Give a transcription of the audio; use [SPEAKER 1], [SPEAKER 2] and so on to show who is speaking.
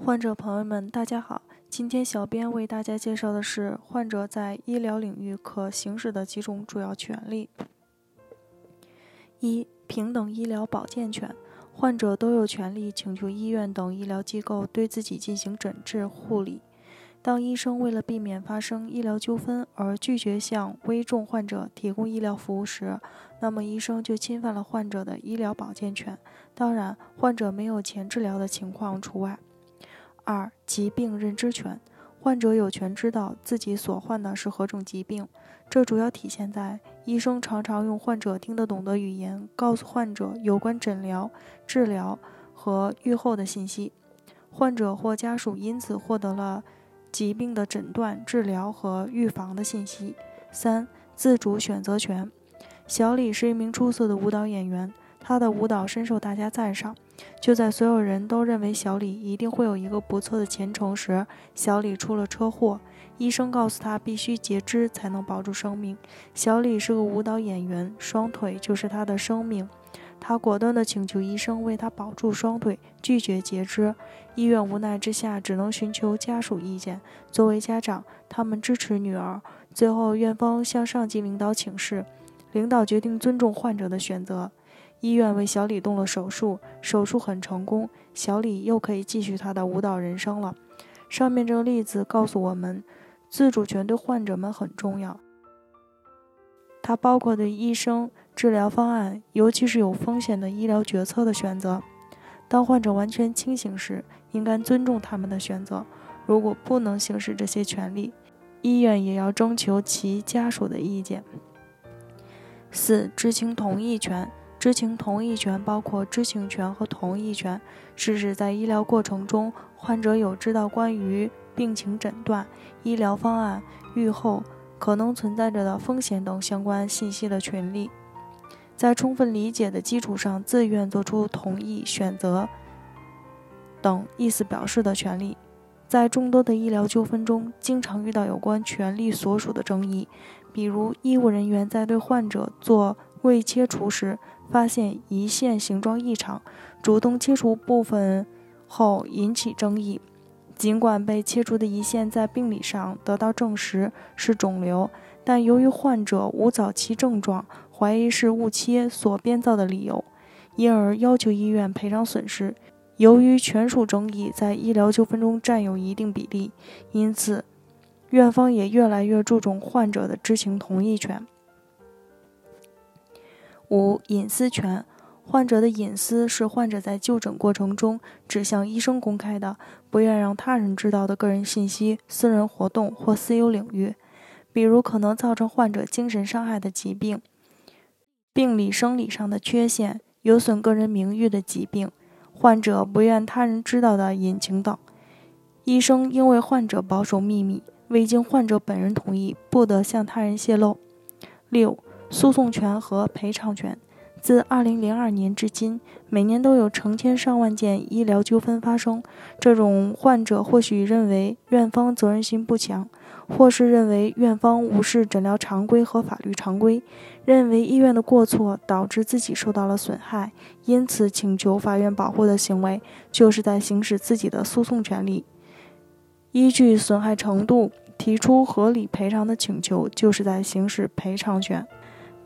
[SPEAKER 1] 患者朋友们，大家好！今天小编为大家介绍的是患者在医疗领域可行使的几种主要权利。一、平等医疗保健权，患者都有权利请求医院等医疗机构对自己进行诊治护理。当医生为了避免发生医疗纠纷而拒绝向危重患者提供医疗服务时，那么医生就侵犯了患者的医疗保健权。当然，患者没有钱治疗的情况除外。二、疾病认知权，患者有权知道自己所患的是何种疾病，这主要体现在医生常常用患者听得懂的语言告诉患者有关诊疗、治疗和预后的信息，患者或家属因此获得了疾病的诊断、治疗和预防的信息。三、自主选择权，小李是一名出色的舞蹈演员。他的舞蹈深受大家赞赏。就在所有人都认为小李一定会有一个不错的前程时，小李出了车祸。医生告诉他必须截肢才能保住生命。小李是个舞蹈演员，双腿就是他的生命。他果断地请求医生为他保住双腿，拒绝截肢。医院无奈之下只能寻求家属意见。作为家长，他们支持女儿。最后，院方向上级领导请示，领导决定尊重患者的选择。医院为小李动了手术，手术很成功，小李又可以继续他的舞蹈人生了。上面这个例子告诉我们，自主权对患者们很重要。它包括对医生、治疗方案，尤其是有风险的医疗决策的选择。当患者完全清醒时，应该尊重他们的选择。如果不能行使这些权利，医院也要征求其家属的意见。四、知情同意权。知情同意权包括知情权和同意权，是指在医疗过程中，患者有知道关于病情诊断、医疗方案、预后可能存在着的风险等相关信息的权利，在充分理解的基础上自愿做出同意、选择等意思表示的权利。在众多的医疗纠纷中，经常遇到有关权利所属的争议，比如医务人员在对患者做胃切除时。发现胰腺形状异常，主动切除部分后引起争议。尽管被切除的胰腺在病理上得到证实是肿瘤，但由于患者无早期症状，怀疑是误切所编造的理由，因而要求医院赔偿损失。由于权属争议在医疗纠纷中占有一定比例，因此院方也越来越注重患者的知情同意权。五、隐私权，患者的隐私是患者在就诊过程中只向医生公开的、不愿让他人知道的个人信息、私人活动或私有领域，比如可能造成患者精神伤害的疾病、病理生理上的缺陷、有损个人名誉的疾病、患者不愿他人知道的隐情等。医生应为患者保守秘密，未经患者本人同意，不得向他人泄露。六。诉讼权和赔偿权，自2002年至今，每年都有成千上万件医疗纠纷发生。这种患者或许认为院方责任心不强，或是认为院方无视诊疗常规和法律常规，认为医院的过错导致自己受到了损害，因此请求法院保护的行为，就是在行使自己的诉讼权利。依据损害程度提出合理赔偿的请求，就是在行使赔偿权。